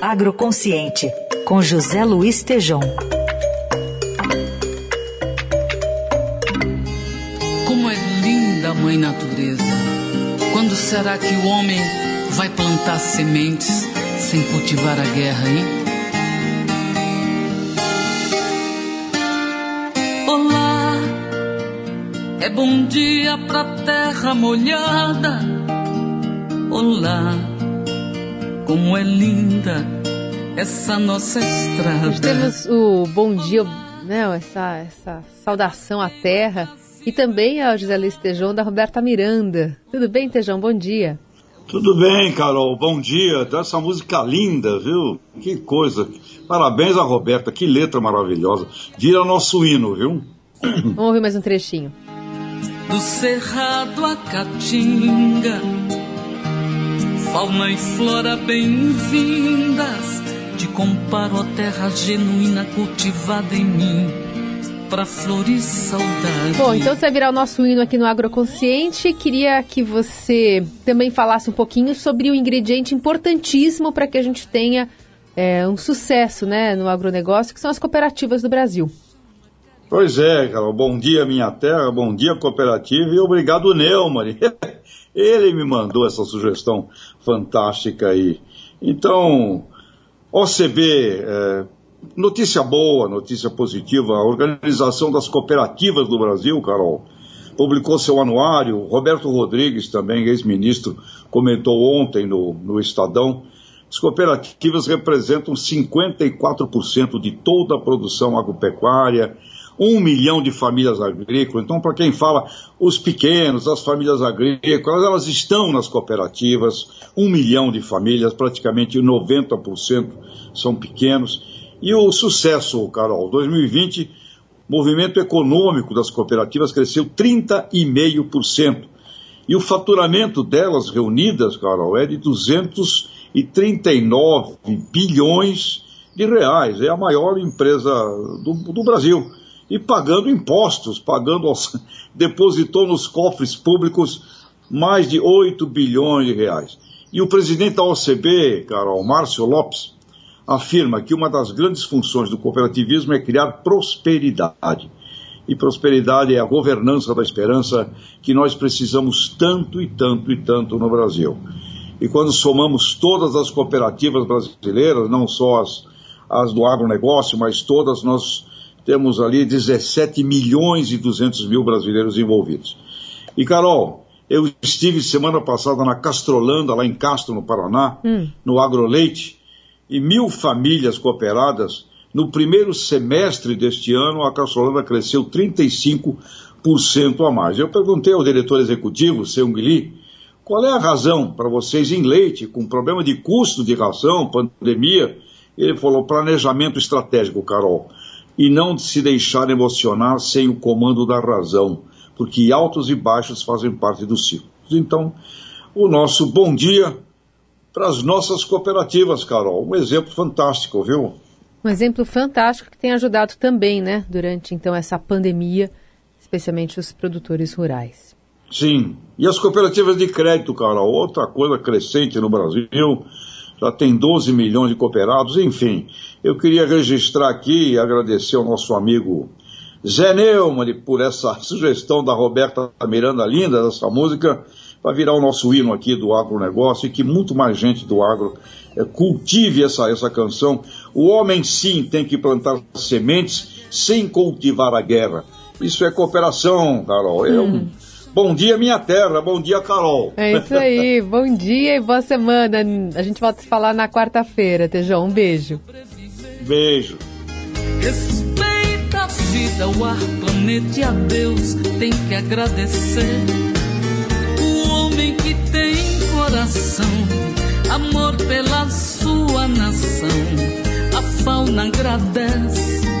Agroconsciente, com José Luiz Tejom. Como é linda a Mãe Natureza. Quando será que o homem vai plantar sementes sem cultivar a guerra, hein? Olá, é bom dia pra terra molhada. Olá, como é linda essa nossa estrada. Nós temos o bom dia, né, essa, essa saudação à terra e também ao José Luiz Tejão da Roberta Miranda. Tudo bem, Tejão? Bom dia. Tudo bem, Carol. Bom dia. Essa música linda, viu? Que coisa. Parabéns a Roberta. Que letra maravilhosa. Vira nosso hino, viu? Vamos ouvir mais um trechinho. Do cerrado a caatinga, fauna e flora bem-vindas. Te comparo a terra genuína cultivada em mim para florir saudade. Bom, então você vai virar o nosso hino aqui no Agroconsciente. Queria que você também falasse um pouquinho sobre o ingrediente importantíssimo para que a gente tenha é, um sucesso né, no agronegócio, que são as cooperativas do Brasil. Pois é, Carol. Bom dia, minha terra. Bom dia, cooperativa. E obrigado, Neumann. Ele me mandou essa sugestão fantástica aí. Então, OCB, é, notícia boa, notícia positiva. A Organização das Cooperativas do Brasil, Carol, publicou seu anuário. Roberto Rodrigues, também ex-ministro, comentou ontem no, no Estadão. As cooperativas representam 54% de toda a produção agropecuária, um milhão de famílias agrícolas. Então, para quem fala, os pequenos, as famílias agrícolas, elas estão nas cooperativas, um milhão de famílias, praticamente 90% são pequenos. E o sucesso, Carol, 2020, movimento econômico das cooperativas cresceu 30,5%. E o faturamento delas reunidas, Carol, é de 239 bilhões de reais. É a maior empresa do, do Brasil e pagando impostos, pagando, depositou nos cofres públicos mais de 8 bilhões de reais. E o presidente da OCB, Carol Márcio Lopes, afirma que uma das grandes funções do cooperativismo é criar prosperidade. E prosperidade é a governança da esperança que nós precisamos tanto e tanto e tanto no Brasil. E quando somamos todas as cooperativas brasileiras, não só as, as do agronegócio, mas todas, nós temos ali 17 milhões e 200 mil brasileiros envolvidos. E Carol, eu estive semana passada na Castrolanda, lá em Castro, no Paraná, hum. no Agroleite, e mil famílias cooperadas. No primeiro semestre deste ano, a Castrolanda cresceu 35% a mais. Eu perguntei ao diretor executivo, seu Guilherme, qual é a razão para vocês em leite, com problema de custo de ração, pandemia? Ele falou planejamento estratégico, Carol e não se deixar emocionar sem o comando da razão, porque altos e baixos fazem parte do ciclo. Então, o nosso bom dia para as nossas cooperativas, Carol. Um exemplo fantástico, viu? Um exemplo fantástico que tem ajudado também, né, durante então essa pandemia, especialmente os produtores rurais. Sim. E as cooperativas de crédito, Carol, outra coisa crescente no Brasil já tem 12 milhões de cooperados, enfim. Eu queria registrar aqui e agradecer ao nosso amigo Zé Neumann por essa sugestão da Roberta Miranda Linda, dessa música, para virar o nosso hino aqui do agronegócio e que muito mais gente do agro é, cultive essa, essa canção. O homem sim tem que plantar sementes sem cultivar a guerra. Isso é cooperação, Carol. É um, hum. Bom dia, minha terra. Bom dia, Carol. É isso aí. Bom dia e boa semana. A gente volta a se falar na quarta-feira, Tejão. Um beijo. Beijo. Respeita a vida, o ar, planeta e a Deus tem que agradecer. O homem que tem coração, amor pela sua nação. A fauna agradece